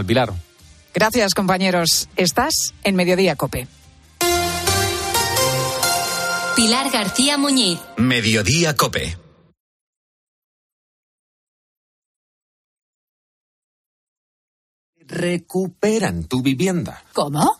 Al Pilar. Gracias, compañeros. Estás en Mediodía Cope. Pilar García Muñiz. Mediodía Cope. Recuperan tu vivienda. ¿Cómo?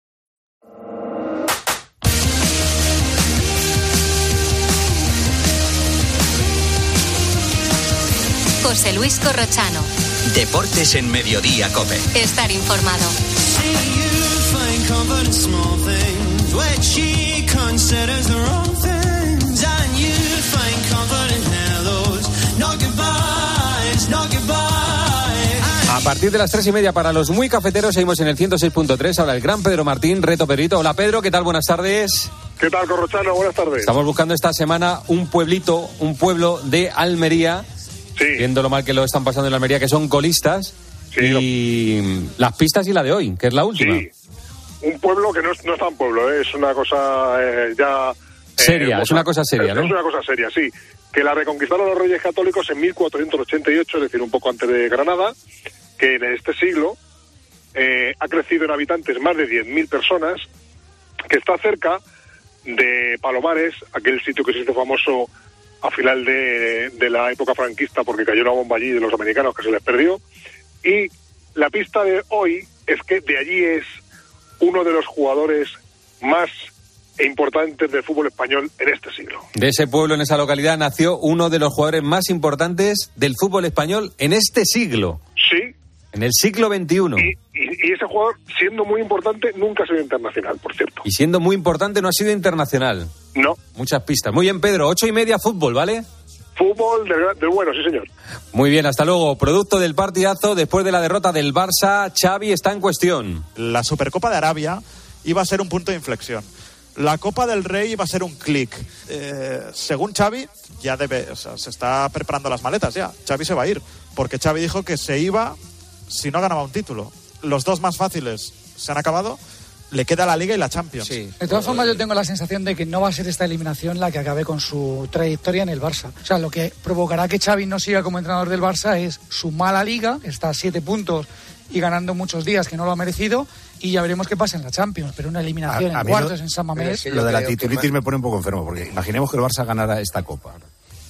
José Luis Corrochano. Deportes en Mediodía Cope. Estar informado. A partir de las tres y media para los muy cafeteros seguimos en el 106.3. Ahora el gran Pedro Martín, Reto Perito. Hola Pedro, ¿qué tal? Buenas tardes. ¿Qué tal, Corrochano? Buenas tardes. Estamos buscando esta semana un pueblito, un pueblo de Almería. Sí. Viendo lo mal que lo están pasando en Almería, que son colistas. Sí, y las pistas y la de hoy, que es la última. Sí. Un pueblo que no es, no es tan pueblo, ¿eh? es una cosa eh, ya... eh, Seria, es una cosa seria, ¿no? Es una cosa seria, sí. Que la reconquistaron los reyes católicos en 1488, es decir, un poco antes de Granada, que en este siglo eh, ha crecido en habitantes más de 10.000 personas, que está cerca de Palomares, aquel sitio que se hizo famoso a final de, de la época franquista porque cayó una bomba allí de los americanos que se les perdió. Y la pista de hoy es que de allí es uno de los jugadores más importantes del fútbol español en este siglo. De ese pueblo, en esa localidad, nació uno de los jugadores más importantes del fútbol español en este siglo. Sí. En el siglo XXI. Y, y, y ese jugador, siendo muy importante, nunca ha sido internacional, por cierto. Y siendo muy importante, no ha sido internacional. No. Muchas pistas. Muy bien, Pedro. Ocho y media fútbol, ¿vale? Fútbol del, del bueno, sí, señor. Muy bien, hasta luego. Producto del partidazo, después de la derrota del Barça, Xavi está en cuestión. La Supercopa de Arabia iba a ser un punto de inflexión. La Copa del Rey iba a ser un clic. Eh, según Xavi, ya debe, o sea, se está preparando las maletas ya. Xavi se va a ir, porque Xavi dijo que se iba si no ganaba un título. Los dos más fáciles se han acabado. Le queda la Liga y la Champions. De todas formas, yo tengo la sensación de que no va a ser esta eliminación la que acabe con su trayectoria en el Barça. O sea, lo que provocará que Xavi no siga como entrenador del Barça es su mala liga, está a siete puntos y ganando muchos días que no lo ha merecido, y ya veremos qué pasa en la Champions. Pero una eliminación A- a en cuartos lo- en San Mamés. Lo de la titulitis me pone un poco enfermo, porque imaginemos que el Barça ganara esta copa.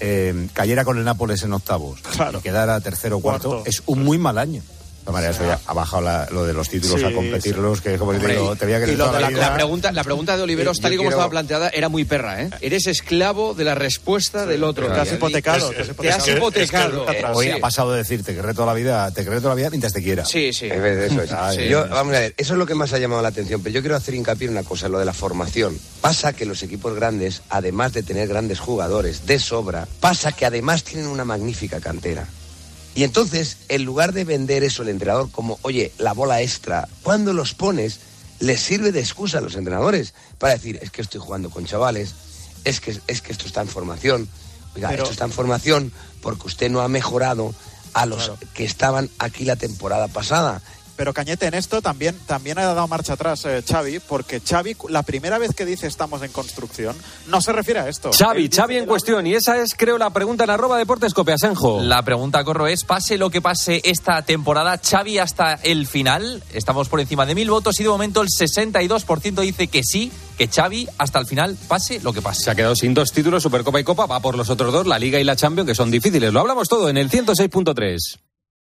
eh, cayera con el Nápoles en octavos y quedara tercero o cuarto, Cuarto. es un muy mal año. De ya ha bajado la- lo de los títulos Sí, a competirlos, que como te Hombre, digo, te voy a toda la la, vida. la pregunta, la pregunta de Oliveros, tal y como quiero- estaba planteada, era muy perra, ¿eh? Eres esclavo de la respuesta del otro. Te has hipotecado, te has Te has hipotecado. hipotecado. Es que- Hoy ha pasado de decir te querré toda la vida, te toda la vida mientras te quiera. Sí, sí. Eso. Ay, Yo, vamos a ver, eso es lo que más ha llamado la atención, pero yo quiero hacer hincapié en una cosa, lo de la formación. Pasa que los equipos grandes, además de tener grandes jugadores de sobra, pasa que además tienen una magnífica cantera. Y entonces, en lugar de vender eso el entrenador como, oye, la bola extra, cuando los pones, les sirve de excusa a los entrenadores para decir, es que estoy jugando con chavales, es que, es que esto está en formación, oiga, Pero- esto está en formación porque usted no ha mejorado a los que estaban aquí la temporada pasada. Pero Cañete, en esto también, también ha dado marcha atrás eh, Xavi, porque Xavi, la primera vez que dice estamos en construcción, no se refiere a esto. Xavi, Xavi en cuestión. Y esa es, creo, la pregunta en arroba deportes Copiasenjo. La pregunta, Corro, es, pase lo que pase esta temporada, Xavi hasta el final, estamos por encima de mil votos y de momento el 62% dice que sí, que Xavi hasta el final, pase lo que pase. Se ha quedado sin dos títulos, Supercopa y Copa. Va por los otros dos, la Liga y la Champions, que son difíciles. Lo hablamos todo en el 106.3.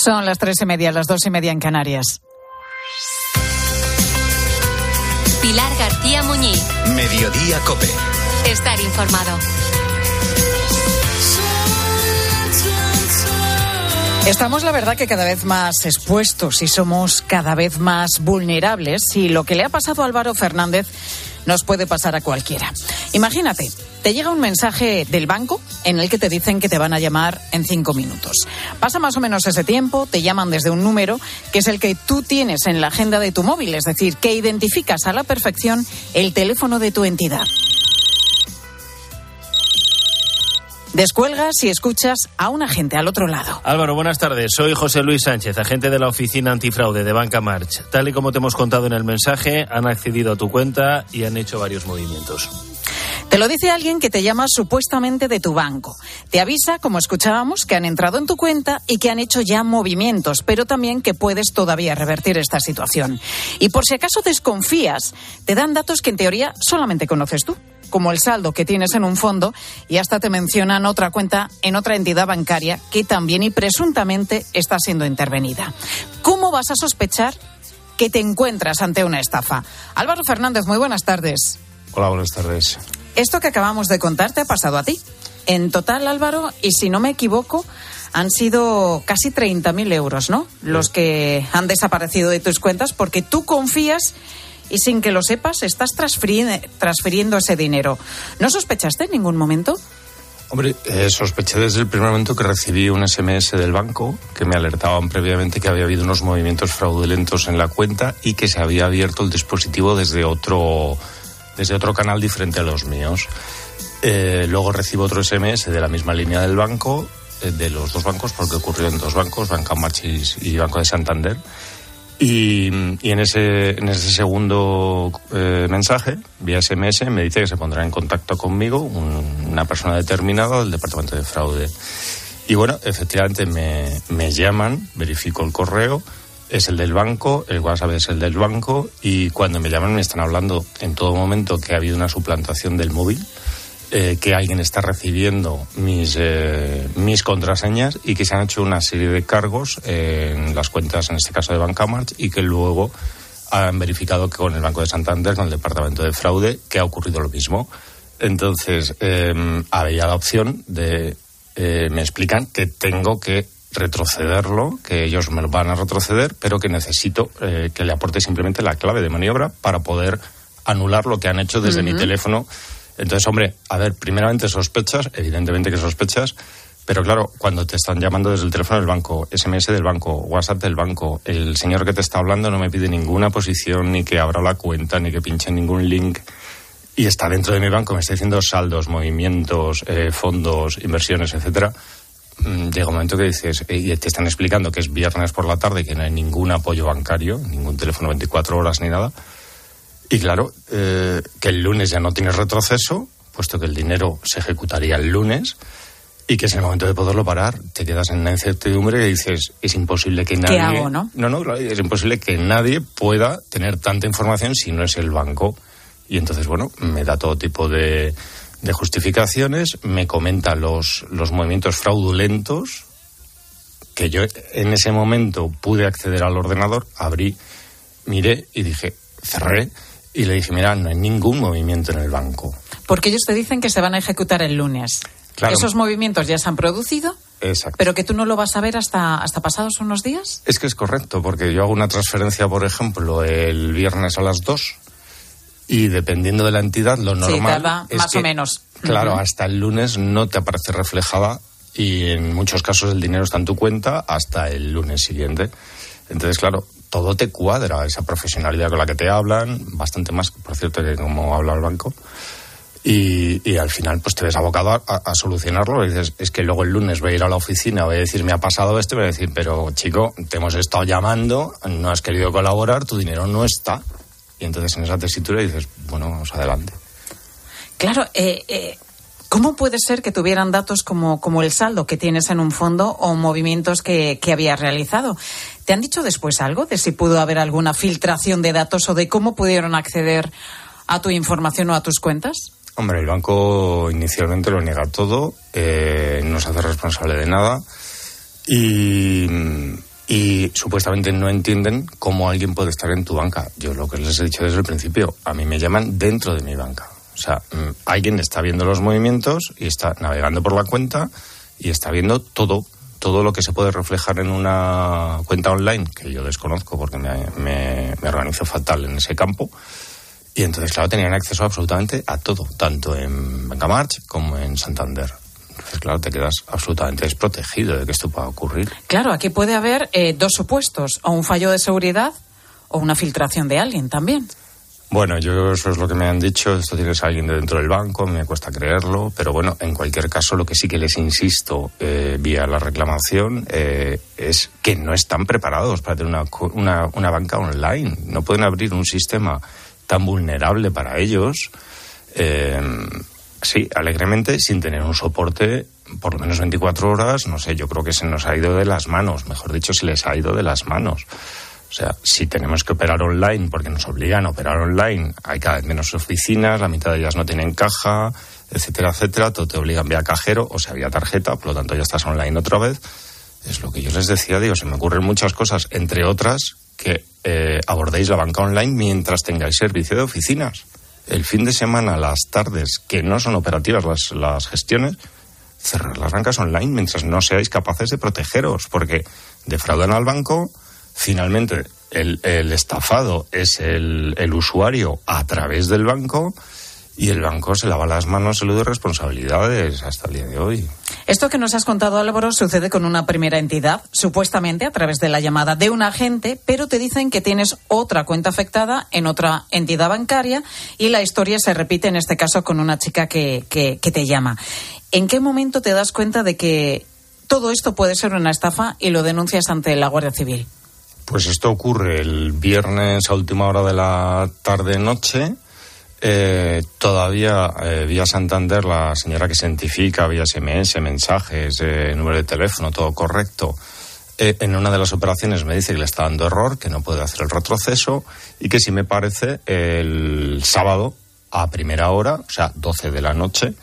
Son las tres y media, las dos y media en Canarias. Pilar García Muñiz. Mediodía Cope. Estar informado. Estamos, la verdad, que cada vez más expuestos y somos cada vez más vulnerables y lo que le ha pasado a Álvaro Fernández nos puede pasar a cualquiera. Imagínate, te llega un mensaje del banco en el que te dicen que te van a llamar en cinco minutos. Pasa más o menos ese tiempo, te llaman desde un número que es el que tú tienes en la agenda de tu móvil, es decir, que identificas a la perfección el teléfono de tu entidad. Descuelgas y escuchas a un agente al otro lado. Álvaro, buenas tardes. Soy José Luis Sánchez, agente de la Oficina Antifraude de Banca March. Tal y como te hemos contado en el mensaje, han accedido a tu cuenta y han hecho varios movimientos. Te lo dice alguien que te llama supuestamente de tu banco. Te avisa, como escuchábamos, que han entrado en tu cuenta y que han hecho ya movimientos, pero también que puedes todavía revertir esta situación. Y por si acaso desconfías, te dan datos que en teoría solamente conoces tú como el saldo que tienes en un fondo y hasta te mencionan otra cuenta en otra entidad bancaria que también y presuntamente está siendo intervenida. ¿Cómo vas a sospechar que te encuentras ante una estafa? Álvaro Fernández, muy buenas tardes. Hola, buenas tardes. Esto que acabamos de contar te ha pasado a ti. En total, Álvaro, y si no me equivoco, han sido casi 30.000 euros, ¿no? Los que han desaparecido de tus cuentas porque tú confías y sin que lo sepas estás transfiriendo, ese dinero. ¿No sospechaste en ningún momento? Hombre, eh, sospeché desde el primer momento que recibí un SMS del banco que me alertaban previamente que había habido unos movimientos fraudulentos en la cuenta y que se había abierto el dispositivo desde otro, desde otro canal diferente a los míos. Eh, luego recibo otro SMS de la misma línea del banco, eh, de los dos bancos, porque ocurrió en dos bancos, Banca Marchis y Banco de Santander y, en, ese, en ese segundo eh, mensaje, vía SMS, me dice que se pondrá en contacto conmigo una persona determinada del Departamento de Fraude. Y bueno, efectivamente me, me llaman, verifico el correo, es el del banco, el WhatsApp es el del banco y cuando me llaman me están hablando en todo momento que ha habido una suplantación del móvil eh, que alguien está recibiendo mis, eh, mis contraseñas y que se han hecho una serie de cargos en las cuentas, en este caso de Bancamart, y que luego han verificado que con el Banco de Santander, con el Departamento de Fraude, que ha ocurrido lo mismo. Entonces, eh, había la opción de, eh, me explican que tengo que retrocederlo, que ellos me lo van a retroceder, pero que necesito que le aporte simplemente la clave de maniobra para poder anular lo que han hecho desde mi teléfono entonces, hombre, a ver, primeramente sospechas, evidentemente que sospechas, pero claro, cuando te están llamando desde el teléfono del banco, SMS del banco, WhatsApp del banco, el señor que te está hablando no me pide ninguna posición, ni que abra la cuenta, ni que pinche ningún link. Y está dentro de mi banco, me está diciendo saldos, movimientos, eh, fondos, inversiones, etcétera. Mm, llega un momento que dices, y te están explicando que es viernes por la tarde, que no hay ningún apoyo bancario, ningún teléfono 24 horas ni nada y claro, eh, que el lunes ya no tienes retroceso, puesto que el dinero se ejecutaría el lunes y que es el momento de poderlo parar. Te quedas en la incertidumbre y dices, es imposible que nadie... ¿Qué hago, no? No, no, es imposible que nadie pueda tener tanta información si no es el banco. Y entonces, bueno, me da todo tipo de, de justificaciones, me comenta los, los movimientos fraudulentos, que yo en ese momento pude acceder al ordenador, abrí, miré y dije, cerré y le dije, mira, no hay ningún movimiento en el banco. Porque ellos te dicen que se van a ejecutar el lunes. Esos movimientos ya se han producido. Exacto. Pero que tú no lo vas a ver hasta, hasta pasados unos días. Es que es correcto, porque yo hago una transferencia, por ejemplo, el viernes a las 2 y dependiendo de la entidad, lo normal. es más o menos. Claro, hasta el lunes no te aparece reflejada y en muchos casos el dinero está en tu cuenta hasta el lunes siguiente. Entonces, claro, todo te cuadra, esa profesionalidad con la que te hablan, bastante más, por cierto, que como habla el banco. Y, al final, pues te ves abocado a, solucionarlo. Y dices, es que luego el lunes voy a ir a la oficina, voy a decir, me ha pasado esto, y voy a decir, pero chico, te hemos estado llamando, no has querido colaborar, tu dinero no está. Y entonces en esa tesitura dices, bueno, vamos adelante. Claro, eh, eh, ¿Cómo puede ser que tuvieran datos como, como el saldo que tienes en un fondo o movimientos que, que habías realizado? ¿Te han dicho después algo de si pudo haber alguna filtración de datos o de cómo pudieron acceder a tu información o a tus cuentas? Hombre, el banco inicialmente lo niega todo, eh, no se hace responsable de nada y, supuestamente no entienden cómo alguien puede estar en tu banca. Yo lo que les he dicho desde el principio, a mí me llaman dentro de mi banca. O sea, mm, alguien está viendo los movimientos y está navegando por la cuenta y está viendo todo, todo lo que se puede reflejar en una cuenta online, que yo desconozco porque me, organizo fatal en ese campo. Y entonces, claro, tenían acceso absolutamente a todo, tanto en Banca March como en Santander. Entonces, claro, te quedas absolutamente desprotegido de que esto pueda ocurrir. Claro, aquí puede haber eh, dos supuestos, o un fallo de seguridad o una filtración de alguien también. Bueno, yo eso es lo que me han dicho. Esto tienes a alguien de dentro del banco, me cuesta creerlo, pero bueno, en cualquier caso, lo que sí que les insisto eh, vía la reclamación eh, es que no están preparados para tener una, una, una, banca online. No pueden abrir un sistema tan vulnerable para ellos. Eh, sí, alegremente, sin tener un soporte por lo menos 24 horas, no sé, yo creo que se nos ha ido de las manos, mejor dicho, se les ha ido de las manos. O sea, si tenemos que operar online porque nos obligan a operar online, hay cada vez menos oficinas, la mitad de ellas no tienen caja, etcétera, etcétera, todo te obligan vía cajero o sea vía tarjeta, por lo tanto ya estás online otra vez. Es lo que yo les decía, digo, se me ocurren muchas cosas, entre otras, que eh, abordéis la banca online mientras tengáis servicio de oficinas. El fin de semana, las tardes, que no son operativas las, las gestiones, cerrar las bancas online mientras no seáis capaces de protegeros, porque defraudan al banco, finalmente el, estafado es el, usuario a través del banco y el banco se lava las manos, se lo de responsabilidades hasta el día de hoy. Esto que nos has contado, Álvaro, sucede con una primera entidad, supuestamente a través de la llamada de un agente, pero te dicen que tienes otra cuenta afectada en otra entidad bancaria y la historia se repite en este caso con una chica que te llama. ¿En qué momento te das cuenta de que todo esto puede ser una estafa y lo denuncias ante la Guardia Civil? Pues esto ocurre el viernes a última hora de la tarde-noche. Eh, todavía eh, vía Santander la señora que se identifica vía SMS, mensajes, eh, número de teléfono, todo correcto. Eh, en una de las operaciones me dice que le está dando error, que no puede hacer el retroceso y que si me parece el sábado a primera hora, o sea, 12 de la noche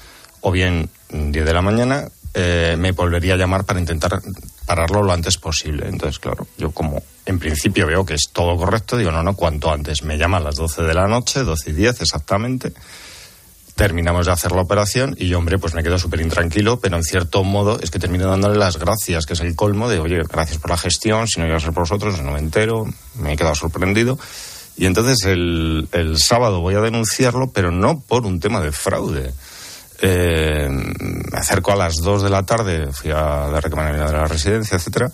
o bien 10 de la mañana, eh, me volvería a llamar para intentar pararlo lo antes posible. Entonces, claro, yo como en principio veo que es todo correcto, digo, no, no, cuanto antes. Me llama a las 12 de la noche, 12 y 10 exactamente. Terminamos de hacer la operación y yo, hombre, pues me quedo súper intranquilo, pero en cierto modo es que termino dándole las gracias, que es el colmo de, oye, gracias por la gestión, si no iba a ser por vosotros, no me entero, me he quedado sorprendido. Y entonces el, el sábado voy a denunciarlo, pero no por un tema de fraude eh, me acerco a las 2 de la tarde, fui a dar recomendación de la residencia, etcétera.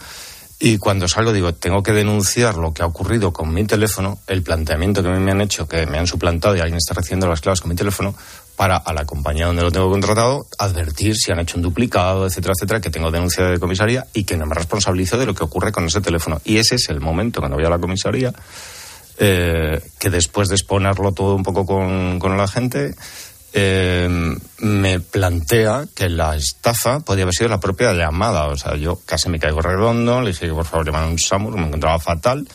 Y cuando salgo digo, tengo que denunciar lo que ha ocurrido con mi teléfono, el planteamiento que me han hecho, que me han suplantado y alguien está recibiendo las claves con mi teléfono, para a la compañía donde lo tengo contratado advertir si han hecho un duplicado, etcétera, etcétera, que tengo denuncia de comisaría y que no me responsabilizo de lo que ocurre con ese teléfono. Y ese es el momento cuando voy a la comisaría, eh, que después de exponerlo todo un poco con la gente, eh, me plantea que la estafa podía haber sido la propia llamada. O sea, yo casi me caigo redondo, le dije por favor llamara un SAMUR, me encontraba fatal.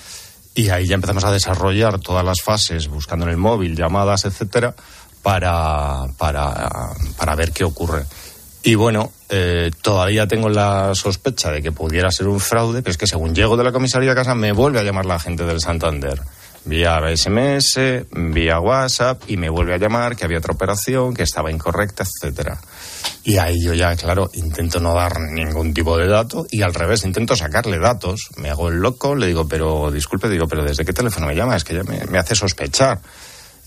Y ahí ya empezamos a desarrollar todas las fases, buscando en el móvil, llamadas, etcétera, para, para, para ver qué ocurre. Y bueno, eh, todavía tengo la sospecha de que pudiera ser un fraude, pero es que según llego de la comisaría a casa me vuelve a llamar la gente del Santander vía SMS, vía WhatsApp y me vuelve a llamar que había otra operación, que estaba incorrecta, etcétera. Y ahí yo ya, claro, intento no dar ningún tipo de dato y al revés, intento sacarle datos. Me hago el loco, le digo, pero disculpe, digo, pero ¿desde qué teléfono me llama? Es que ya me, hace sospechar.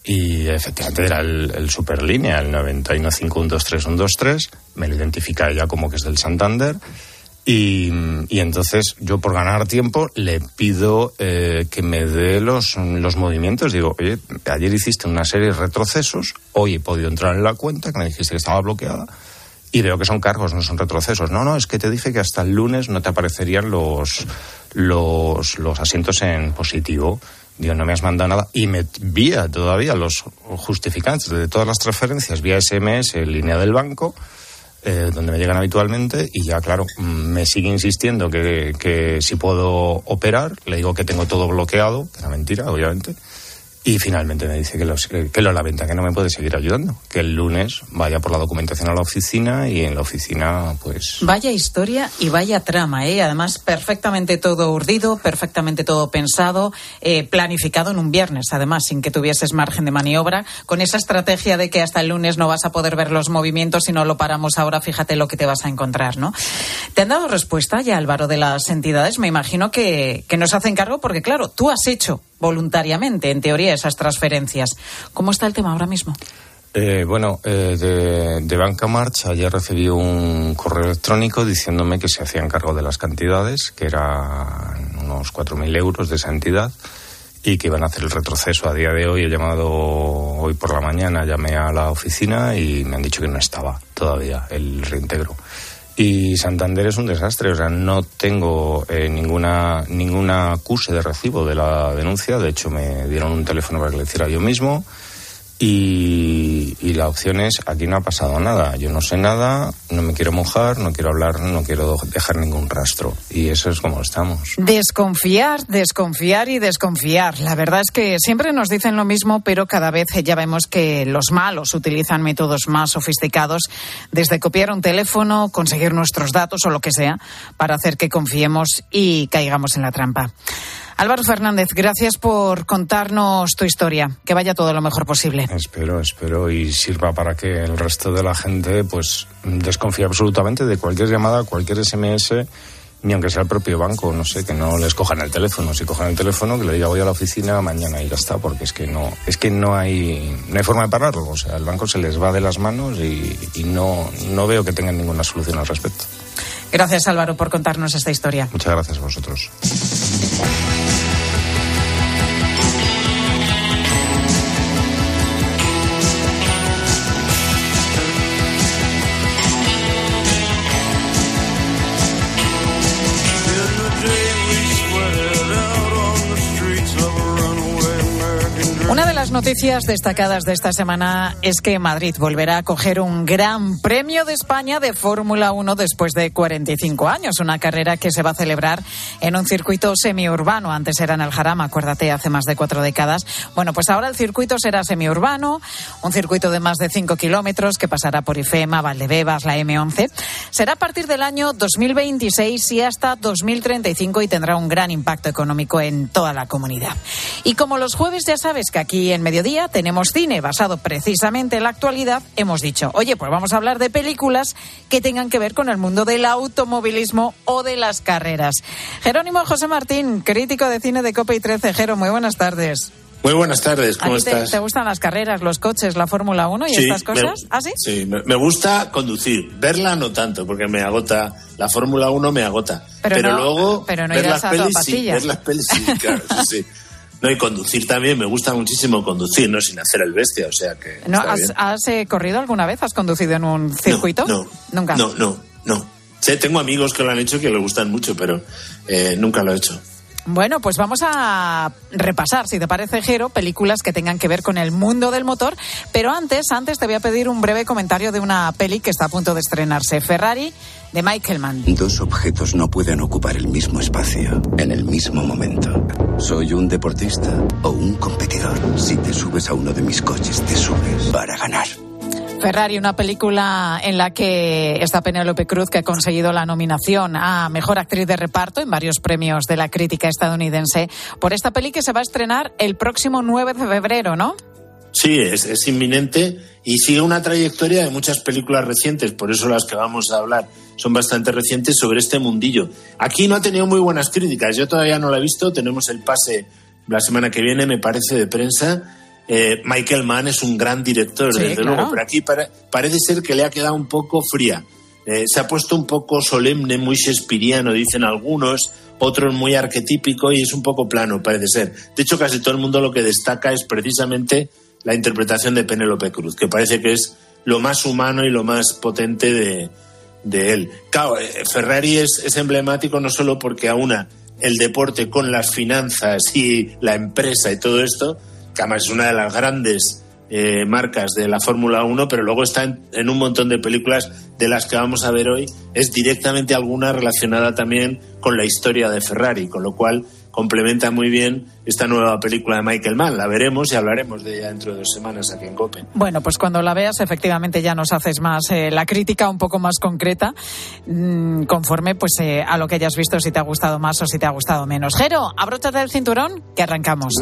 Y efectivamente era el, el Superlínea, el 915123123. Me lo identifica ella como que es del Santander. Y, y, entonces yo por ganar tiempo le pido eh, que me dé los, los movimientos. Digo, oye, ayer hiciste una serie de retrocesos, hoy he podido entrar en la cuenta, que me dijiste que estaba bloqueada, y veo que son cargos, no son retrocesos. No, no, es que te dije que hasta el lunes no te aparecerían los, los, los asientos en positivo. Digo, no me has mandado nada. Y me envía todavía los justificantes de todas las transferencias vía SMS, en línea del banco eh, donde me llegan habitualmente y ya, claro, mm, me sigue insistiendo que, que si puedo operar, le digo que tengo todo bloqueado, que era mentira, obviamente, Y finalmente me dice que, los, que lo lamenta, que no me puede seguir ayudando. Que el lunes vaya por la documentación a la oficina y en la oficina, pues. Vaya historia y vaya trama, ¿eh? Además, perfectamente todo urdido, perfectamente todo pensado, eh, planificado en un viernes, además, sin que tuvieses margen de maniobra, con esa estrategia de que hasta el lunes no vas a poder ver los movimientos si no lo paramos ahora, fíjate lo que te vas a encontrar, ¿no? ¿Te han dado respuesta ya, Álvaro, de las entidades? Me imagino que, que nos hacen cargo porque, claro, tú has hecho voluntariamente, en teoría, esas transferencias. ¿Cómo está el tema ahora mismo? Eh, bueno, eh, de, de, Banca March ayer recibí un correo electrónico diciéndome que se hacían cargo de las cantidades, que eran unos 4.000 euros de esa entidad y que iban a hacer el retroceso a día de hoy. He llamado hoy por la mañana, llamé a la oficina y me han dicho que no estaba todavía el reintegro. Y Santander es un desastre, o sea, no tengo eh, ninguna ninguna acuse de recibo de la denuncia, de hecho me dieron un teléfono para que le hiciera yo mismo. Y, la opción es, aquí no ha pasado nada, yo no sé nada, no me quiero mojar, no quiero hablar, no quiero dejar ningún rastro. Y eso es como estamos. Desconfiar, desconfiar y desconfiar. La verdad es que siempre nos dicen lo mismo, pero cada vez ya vemos que los malos utilizan métodos más sofisticados, desde copiar un teléfono, conseguir nuestros datos o lo que sea, para hacer que confiemos y caigamos en la trampa. Álvaro Fernández, gracias por contarnos tu historia. Que vaya todo lo mejor posible. Espero, espero y sirva para que el resto de la gente pues desconfíe absolutamente de cualquier llamada, cualquier SMS, ni aunque sea el propio banco, no sé, que no les cojan el teléfono. Si cojan el teléfono, que le diga voy a la oficina mañana y ya está, porque es que no, es que no hay, no hay forma de pararlo. O sea, el banco se les va de las manos y, y no, no veo que tengan ninguna solución al respecto. Gracias Álvaro por contarnos esta historia. Muchas gracias a vosotros. Noticias destacadas de esta semana es que Madrid volverá a coger un gran premio de España de Fórmula 1 después de 45 años. Una carrera que se va a celebrar en un circuito semiurbano. Antes era en el Jarama, acuérdate, hace más de cuatro décadas. Bueno, pues ahora el circuito será semiurbano, un circuito de más de 5 kilómetros que pasará por IFEMA, Valdebebas, la M11. Será a partir del año 2026 y hasta 2035 y tendrá un gran impacto económico en toda la comunidad. Y como los jueves ya sabes que aquí en Mediodía tenemos cine basado precisamente en la actualidad, hemos dicho, oye, pues vamos a hablar de películas que tengan que ver con el mundo del automovilismo o de las carreras. Jerónimo José Martín, crítico de cine de Copa y 13. Jero, muy buenas tardes. Muy buenas tardes, ¿cómo te, estás? ¿Te gustan las carreras, los coches, la Fórmula 1 y sí, estas cosas? Me, ¿Ah, sí? Sí, me, me, gusta conducir. Verla no tanto, porque me agota. La Fórmula 1 me agota. Pero, pero no, luego. Pero no ver irás las a pelis, sí, ver las pelis, sí, claro, sí, sí. No, y conducir también, me gusta muchísimo conducir, no sin hacer el bestia, o sea que. ¿No, has. ¿Has eh, corrido alguna vez? ¿Has conducido en un circuito? No, no Nunca. No, no, no. Sí, tengo amigos que lo han hecho que le gustan mucho, pero eh, nunca lo he hecho. Bueno, pues vamos a repasar, si te parece, Jero, películas que tengan que ver con el mundo del motor. Pero antes, antes te voy a pedir un breve comentario de una peli que está a punto de estrenarse, Ferrari, de Michael Mann. Dos objetos no pueden ocupar el mismo espacio en el mismo momento. ¿Soy un deportista o un competidor? Si te subes a uno de mis coches, te subes para ganar. Ferrari, una película en la que está Penélope Cruz, que ha conseguido la nominación a Mejor Actriz de Reparto en varios premios de la crítica estadounidense, por esta peli que se va a estrenar el próximo 9 de febrero, ¿no? Sí, es, es inminente y sigue una trayectoria de muchas películas recientes, por eso las que vamos a hablar son bastante recientes sobre este mundillo. Aquí no ha tenido muy buenas críticas, yo todavía no la he visto, tenemos el pase la semana que viene, me parece, de prensa. Eh, Michael Mann es un gran director, Sí, desde claro. luego, pero aquí para- parece ser que le ha quedado un poco fría. Eh, se ha puesto un poco solemne, muy shakespeariano, dicen algunos, otros muy arquetípico y es un poco plano, parece ser. De hecho, casi todo el mundo lo que destaca es precisamente la interpretación de Penélope Cruz, que parece que es lo más humano y lo más potente de, de él. Claro, eh, Ferrari es, es emblemático no solo porque aúna el deporte con las finanzas y la empresa y todo esto, que además es una de las grandes eh, marcas de la Fórmula 1, pero luego está en, un montón de películas de las que vamos a ver hoy, es directamente alguna relacionada también con la historia de Ferrari, con lo cual complementa muy bien esta nueva película de Michael Mann. La veremos y hablaremos de ella dentro de dos semanas aquí en Cope. Bueno, pues cuando la veas, efectivamente ya nos haces más eh, la crítica un poco más concreta, mm, conforme pues eh, a lo que hayas visto, si te ha gustado más o si te ha gustado menos. Jero, abróchate el cinturón, que arrancamos.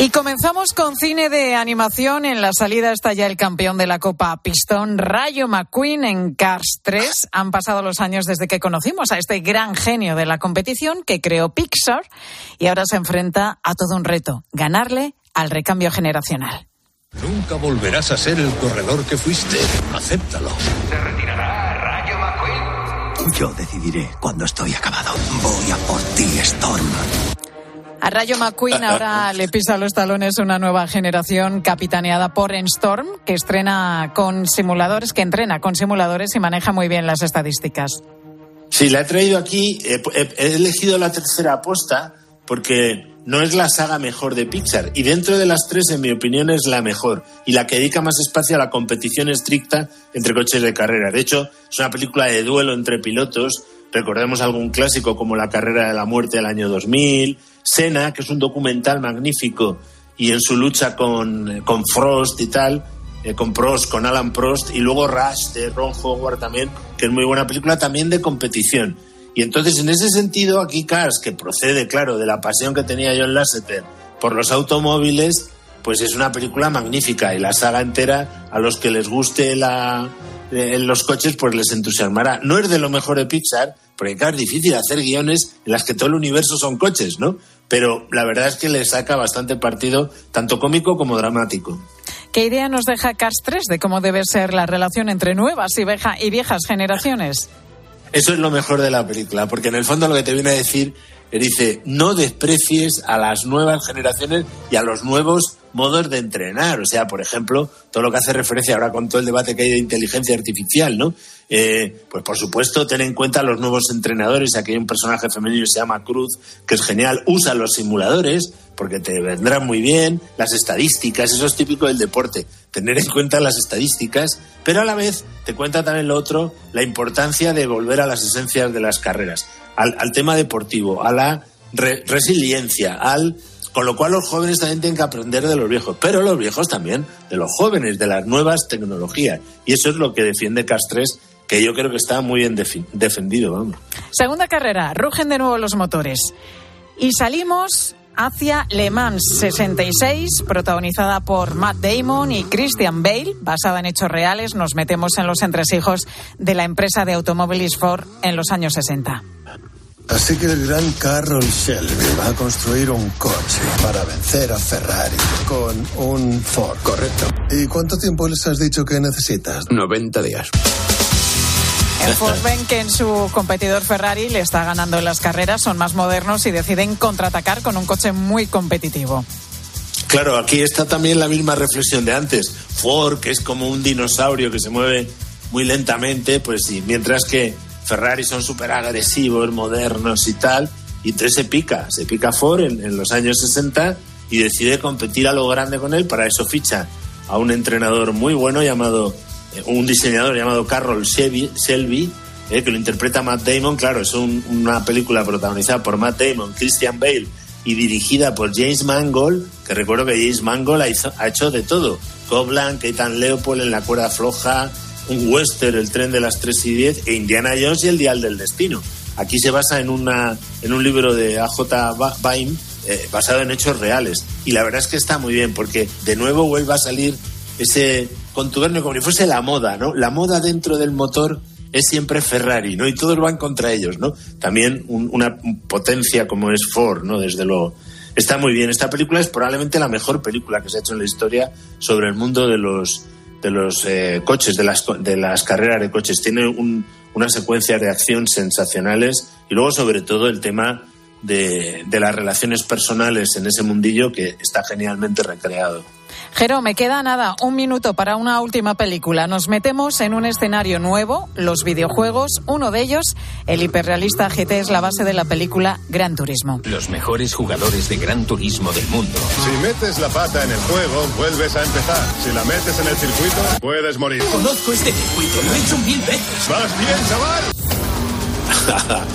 Y comenzamos con cine de animación. En la salida está ya el campeón de la Copa Pistón, Rayo McQueen, en Cars 3. Han pasado los años desde que conocimos a este gran genio de la competición que creó Pixar y ahora se enfrenta a todo un reto, ganarle al recambio generacional. Nunca volverás a ser el corredor que fuiste. Acéptalo. ¿Se retirará Rayo McQueen? Yo decidiré cuando estoy acabado. Voy a por ti, Storm. A Rayo McQueen ahora le pisa los talones una nueva generación capitaneada por Storm, que estrena con simuladores, que entrena con simuladores y maneja muy bien las estadísticas. Sí, la he traído aquí. He, he elegido la tercera aposta porque no es la saga mejor de Pixar y dentro de las tres, en mi opinión, es la mejor y la que dedica más espacio a la competición estricta entre coches de carrera. De hecho, es una película de duelo entre pilotos. Recordemos algún clásico como La carrera de la muerte del año 2000, Sena, que es un documental magnífico, y en su lucha con, con Frost y tal, eh, con Prost, con Alan Prost, y luego Rush de Ron Howard también, que es muy buena película también de competición. Y entonces, en ese sentido, aquí Cars, que procede, claro, de la pasión que tenía John Lasseter por los automóviles, pues es una película magnífica y la saga entera, a los que les guste la, eh, los coches, pues les entusiasmará. No es de lo mejor de Pixar, porque claro, es difícil hacer guiones en las que todo el universo son coches, ¿no? Pero la verdad es que le saca bastante partido, tanto cómico como dramático. ¿Qué idea nos deja Cars 3 de cómo debe ser la relación entre nuevas y, y viejas generaciones? Eso es lo mejor de la película, porque en el fondo lo que te viene a decir es dice, no desprecies a las nuevas generaciones y a los nuevos modos de entrenar. O sea, por ejemplo, todo lo que hace referencia ahora con todo el debate que hay de inteligencia artificial, ¿no? Eh, pues por supuesto, ten en cuenta los nuevos entrenadores. Aquí hay un personaje femenino que se llama Cruz, que es genial. Usa los simuladores porque te vendrán muy bien. Las estadísticas, eso es típico del deporte. Tener en cuenta las estadísticas, pero a la vez te cuenta también lo otro, la importancia de volver a las esencias de las carreras, al, al tema deportivo, a la re, resiliencia, al con lo cual los jóvenes también tienen que aprender de los viejos, pero los viejos también de los jóvenes, de las nuevas tecnologías. Y eso es lo que defiende Castres, que yo creo que está muy bien defendido. Vamos. Segunda carrera, rugen de nuevo los motores. Y salimos hacia Le Mans 66, protagonizada por Matt Damon y Christian Bale, basada en hechos reales. Nos metemos en los entresijos de la empresa de automóviles Ford en los años 60. Así que el gran Carroll Shelby va a construir un coche para vencer a Ferrari con un Ford. Correcto. ¿Y cuánto tiempo les has dicho que necesitas? 90 días. En Ford ven que en su competidor Ferrari le está ganando en las carreras, son más modernos y deciden contraatacar con un coche muy competitivo. Claro, aquí está también la misma reflexión de antes. Ford, que es como un dinosaurio que se mueve muy lentamente, pues sí, mientras que Ferrari son súper agresivos, modernos y tal, y entonces se pica, se pica Ford en, los años 60 y decide competir a lo grande con él, para eso ficha a un entrenador muy bueno llamado, eh, un diseñador llamado Carroll Shelby, eh, que lo interpreta Matt Damon, claro, es un, una película protagonizada por Matt Damon, Christian Bale y dirigida por James Mangold, que recuerdo que James Mangold ha, hizo, hecho de todo, Coblan, Keitan Leopold en la cuerda floja, un western, El tren de las 3 y 10, e Indiana Jones y El dial del destino. Aquí se basa en, una, en un libro de A.J. Bain eh, basado en hechos reales. Y la verdad es que está muy bien, porque de nuevo vuelve a salir ese contubernio como si fuese la moda, ¿no? La moda dentro del motor es siempre Ferrari, ¿no? Y todos van contra ellos, ¿no? También un, una potencia como es Ford, ¿no? Desde lo... Está muy bien. Esta película es probablemente la mejor película que se ha hecho en la historia sobre el mundo de los de los eh, coches, de las, de las carreras de coches. Tiene un, una secuencia de acción sensacionales y luego sobre todo el tema de, de las relaciones personales en ese mundillo que está genialmente recreado. Jero, me queda nada, un minuto para una última película. Nos metemos en un escenario nuevo, los videojuegos. Uno de ellos, el hiperrealista GT, es la base de la película Gran Turismo. Los mejores jugadores de Gran Turismo del mundo. Si metes la pata en el juego, vuelves a empezar. Si la metes en el circuito, puedes morir. Conozco este circuito, lo he hecho mil veces. ¡Vas bien, chaval!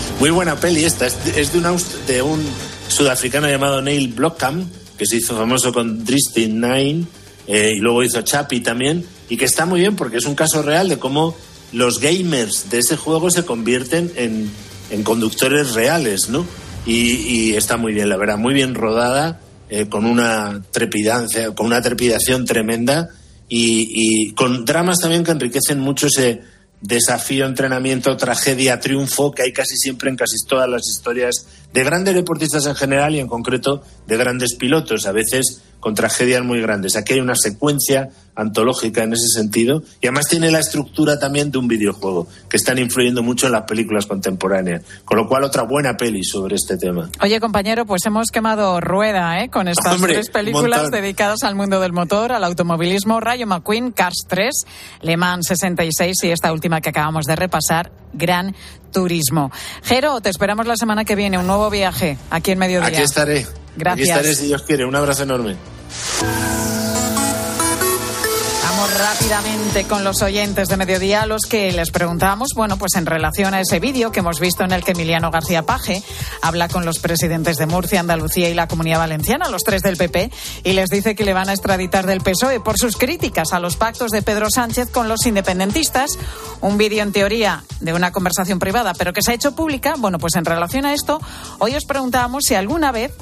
Muy buena peli esta. Es de, un, de un sudafricano llamado Neil Blomkamp, que se hizo famoso con Dristin Nine eh, y luego hizo Chappie también, y que está muy bien porque es un caso real de cómo los gamers de ese juego se convierten en, en conductores reales, ¿no? Y, está muy bien, la verdad, muy bien rodada, eh, con una trepidancia, con una trepidación tremenda y con dramas también que enriquecen mucho ese desafío, entrenamiento, tragedia, triunfo que hay casi siempre en casi todas las historias de grandes deportistas en general y en concreto de grandes pilotos, a veces con tragedias muy grandes. Aquí hay una secuencia antológica en ese sentido y además tiene la estructura también de un videojuego que están influyendo mucho en las películas contemporáneas, con lo cual otra buena peli sobre este tema. Oye, compañero, pues hemos quemado rueda ¿eh? con estas Hombre, tres películas dedicadas al mundo del motor, al automovilismo, Rayo McQueen, Cars 3, Le Mans 66 y esta última que acabamos de repasar, Gran Turismo. Jero, te esperamos la semana que viene, un nuevo viaje aquí en Mediodía. Aquí estaré. Gracias. Aquí estaré si Dios quiere. Un abrazo enorme. Vamos rápidamente con los oyentes de Mediodía, a los que les preguntamos, bueno, pues en relación a ese vídeo que hemos visto en el que Emiliano García Paje habla con los presidentes de Murcia, Andalucía y la Comunidad Valenciana, los tres del PP, y les dice que le van a extraditar del PSOE por sus críticas a los pactos de Pedro Sánchez con los independentistas. Un vídeo en teoría de una conversación privada, pero que se ha hecho pública. Bueno, pues en relación a esto, hoy os preguntábamos si alguna vez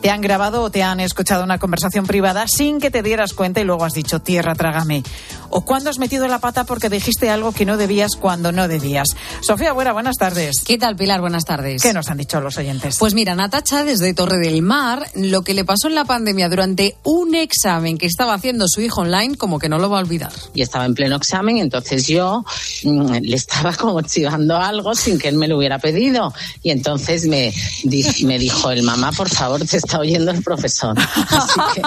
te han grabado o te han escuchado una conversación privada sin que te dieras cuenta y luego has dicho tierra, trágame. O cuando has metido la pata porque dijiste algo que no debías cuando no debías. Sofía Buena, buenas tardes. ¿Qué tal, Pilar? Buenas tardes. ¿Qué nos han dicho los oyentes? Pues mira, Natacha, desde Torre del Mar, lo que le pasó en la pandemia durante un examen que estaba haciendo su hijo online, como que no lo va a olvidar. y estaba en pleno examen, entonces yo mm, le estaba como chivando algo sin que él me lo hubiera pedido. Y entonces me, di- me dijo el mamá, por favor, te está oyendo el profesor. Así que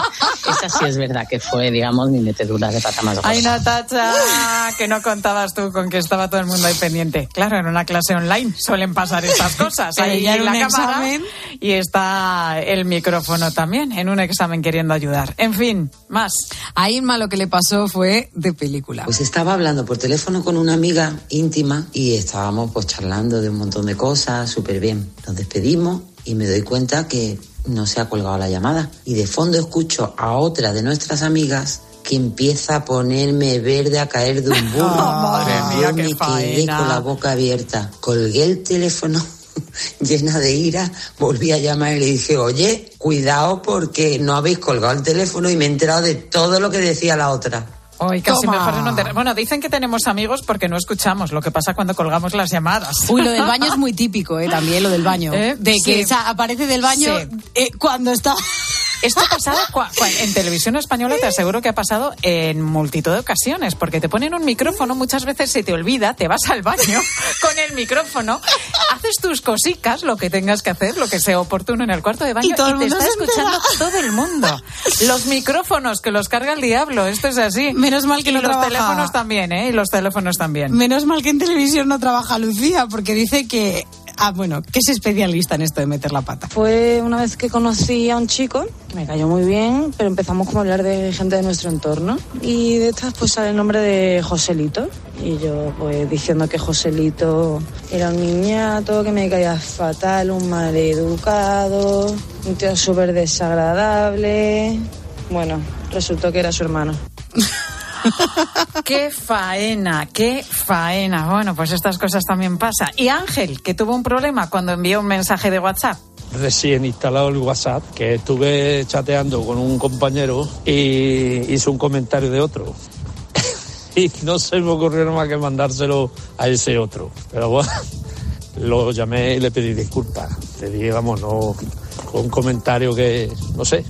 esa sí es verdad que fue, digamos, mi metedura de pata más Natacha, que no contabas tú con que estaba todo el mundo ahí pendiente. Claro, en una clase online suelen pasar estas cosas. Ahí en la cámara y está el micrófono también en un examen queriendo ayudar. En fin, más. A Inma lo que le pasó fue de película. Pues estaba hablando por teléfono con una amiga íntima y estábamos pues charlando de un montón de cosas, súper bien. Nos despedimos y me doy cuenta que no se ha colgado la llamada. Y de fondo escucho a otra de nuestras amigas que empieza a ponerme verde a caer de un burro. Madre mía, Yo qué me quedé faena. con la boca abierta. Colgué el teléfono llena de ira, volví a llamar y le dije, oye, cuidado porque no habéis colgado el teléfono y me he enterado de todo lo que decía la otra. Hoy casi mejor no enter- Bueno, dicen que tenemos amigos porque no escuchamos lo que pasa cuando colgamos las llamadas. Uy, lo del baño es muy típico, ¿eh? También lo del baño. ¿Eh? De que Sí. esa- aparece del baño Sí. eh, cuando está... Esto ha pasado en televisión española, te aseguro que ha pasado en multitud de ocasiones, porque te ponen un micrófono, muchas veces se te olvida, te vas al baño con el micrófono, haces tus cosicas, lo que tengas que hacer, lo que sea oportuno en el cuarto de baño, Y todo el te está escuchando entera. todo el mundo. Los micrófonos que los carga el diablo, esto es así. Menos mal que y no los trabaja. teléfonos también, ¿eh? Y los teléfonos también. Menos mal que en televisión no trabaja Lucía, porque dice que... Ah, bueno, que es especialista en esto de meter la pata. Fue una vez que conocí a un chico me cayó muy bien, pero empezamos como a hablar de gente de nuestro entorno. Y de estas pues sale el nombre de Joselito. Y yo pues diciendo que Joselito era un niñato, que me caía fatal, un mal educado, un tío súper desagradable. Bueno, resultó que era su hermano. Qué faena, qué faena. Bueno, pues estas cosas también pasa. Y Ángel, que tuvo un problema cuando envió un mensaje de WhatsApp. recién instalado el WhatsApp, que estuve chateando con un compañero y hizo un comentario de otro. y no se me ocurrió nada más que mandárselo a ese otro. Pero bueno, lo llamé y le pedí disculpas. Le dije, vamos, no, un comentario que, no sé,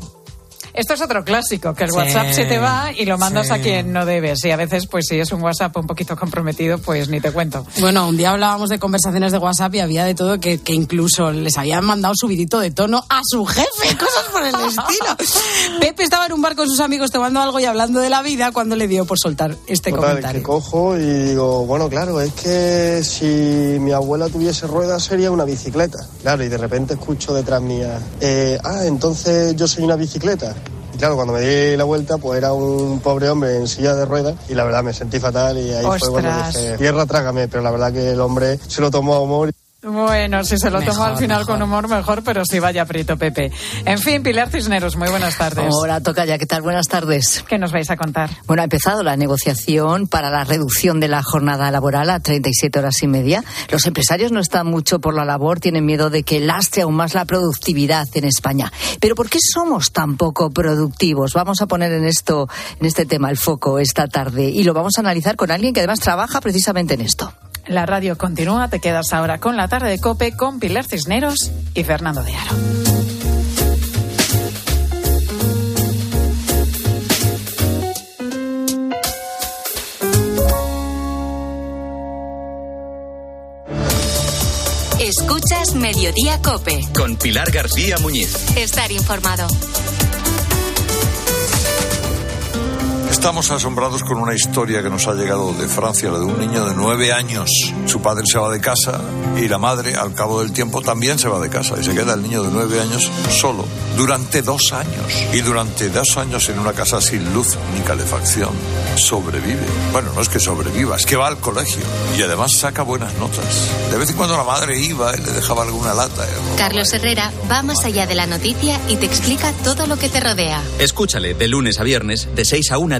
Esto es otro clásico, que el Sí, WhatsApp se te va y lo mandas sí. a quien no debes. Y a veces, pues si es un WhatsApp un poquito comprometido, pues ni te cuento. Bueno, un día hablábamos de conversaciones de WhatsApp y había de todo que, que incluso les habían mandado subidito de tono a su jefe, cosas por el estilo. Pepe estaba en un bar con sus amigos tomando algo y hablando de la vida cuando le dio por soltar este Total, comentario. que cojo y digo, bueno, claro, es que si mi abuela tuviese ruedas sería una bicicleta. Claro, y de repente escucho detrás mía, eh, ah, entonces yo soy una bicicleta. Y claro, cuando me di la vuelta, pues era un pobre hombre en silla de ruedas y la verdad me sentí fatal y ahí fue cuando dije, tierra, trágame, pero la verdad que el hombre se lo tomó a humor. Bueno, si se lo toma al Mejor, final mejor. con humor, mejor, pero sí vaya prieto, Pepe. En fin, Pilar Cisneros, muy buenas tardes. Hola, toca ya. ¿Qué tal? Buenas tardes. ¿Qué nos vais a contar? Bueno, ha empezado la negociación para la reducción de la jornada laboral a 37 horas y media. Los empresarios no están mucho por la labor, tienen miedo de que lastre aún más la productividad en España. Pero ¿por qué somos tan poco productivos? Vamos a poner en esto, en este tema el foco esta tarde y lo vamos a analizar con alguien que además trabaja precisamente en esto. La radio continúa, te quedas ahora con la tarde de Cope con Pilar Cisneros y Fernando de Aro. Escuchas Mediodía Cope. Con Pilar García Muñiz. Estar informado. Estamos asombrados con una historia que nos ha llegado de Francia, la de un niño de nueve años. Su padre se va de casa y la madre, al cabo del tiempo, también se va de casa y se queda el niño de nueve años solo durante dos años. Y durante dos años en una casa sin luz ni calefacción sobrevive. Bueno, no es que sobreviva, es que va al colegio y además saca buenas notas. De vez en cuando la madre iba y le dejaba alguna lata. Carlos Herrera va más allá de la noticia y te explica todo lo que te rodea. Escúchale de lunes a viernes, de 6 a 1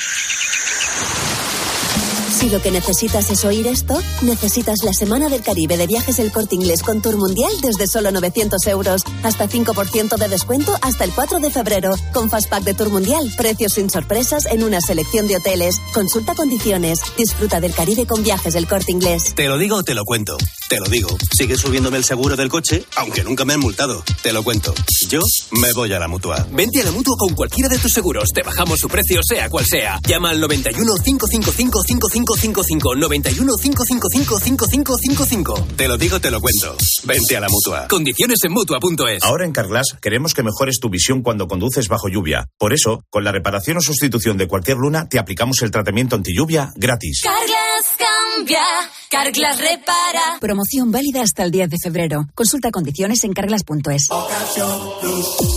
Si lo que necesitas es oír esto, necesitas la Semana del Caribe de Viajes El Corte Inglés con Tour Mundial desde solo 900 euros. Hasta 5% de descuento hasta el 4 de febrero. Con Fastpack de Tour Mundial, precios sin sorpresas en una selección de hoteles. Consulta condiciones. Disfruta del Caribe con Viajes El Corte Inglés. Te lo digo o te lo cuento. Te lo digo. Sigue subiéndome el seguro del coche, aunque nunca me han multado. Te lo cuento. Yo me voy a la mutua. Vente a la mutua con cualquiera de tus seguros. Te bajamos su precio, sea cual sea. Llama al 91 555 5555. 91 555 5555. Te lo digo, te lo cuento. Vente a la mutua. Condiciones en mutua.es. Ahora en Carglass queremos que mejores tu visión cuando conduces bajo lluvia. Por eso, con la reparación o sustitución de cualquier luna, te aplicamos el tratamiento anti lluvia gratis. Carglass cambia, Carglass repara. Promoción válida hasta el 10 de febrero. Consulta condiciones en carglass.es.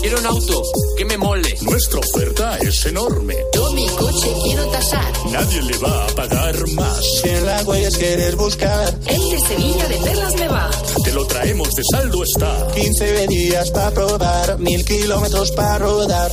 Quiero un auto que me mole. Nuestra oferta es enorme. Yo mi coche quiero tasar. Nadie le va a pagar más. Si en la huellas quieres buscar, El de Sevilla de Perlas me va. Te lo traemos de saldo está. 15 días para probar, mil kilómetros para rodar.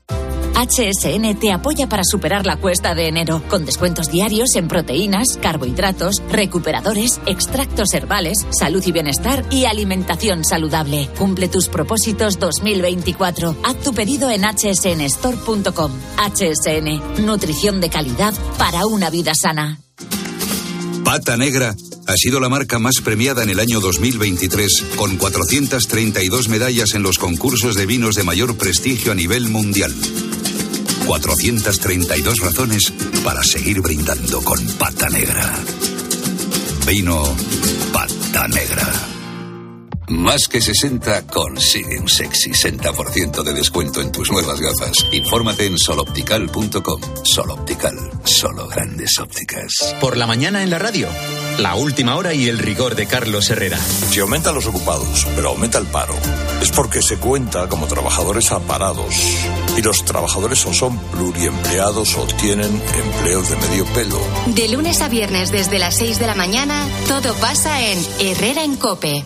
HSN te apoya para superar la cuesta de enero, con descuentos diarios en proteínas, carbohidratos, recuperadores, extractos herbales, salud y bienestar y alimentación saludable. Cumple tus propósitos 2024. Haz tu pedido en hsnstore.com. HSN, nutrición de calidad para una vida sana. Pata Negra ha sido la marca más premiada en el año 2023, con 432 medallas en los concursos de vinos de mayor prestigio a nivel mundial. 432 razones para seguir brindando con Pata Negra. Vino Pata Negra. Más que 60 consigue un sexy 60% de descuento en tus nuevas gafas. Infórmate en soloptical.com. Soloptical, solo grandes ópticas. Por la mañana en la radio. La última hora y el rigor de Carlos Herrera. Si aumentan los ocupados, pero aumenta el paro, es porque se cuenta como trabajadores aparados. Y los trabajadores o son pluriempleados o tienen empleos de medio pelo. De lunes a viernes desde las 6 de la mañana, todo pasa en Herrera en Cope.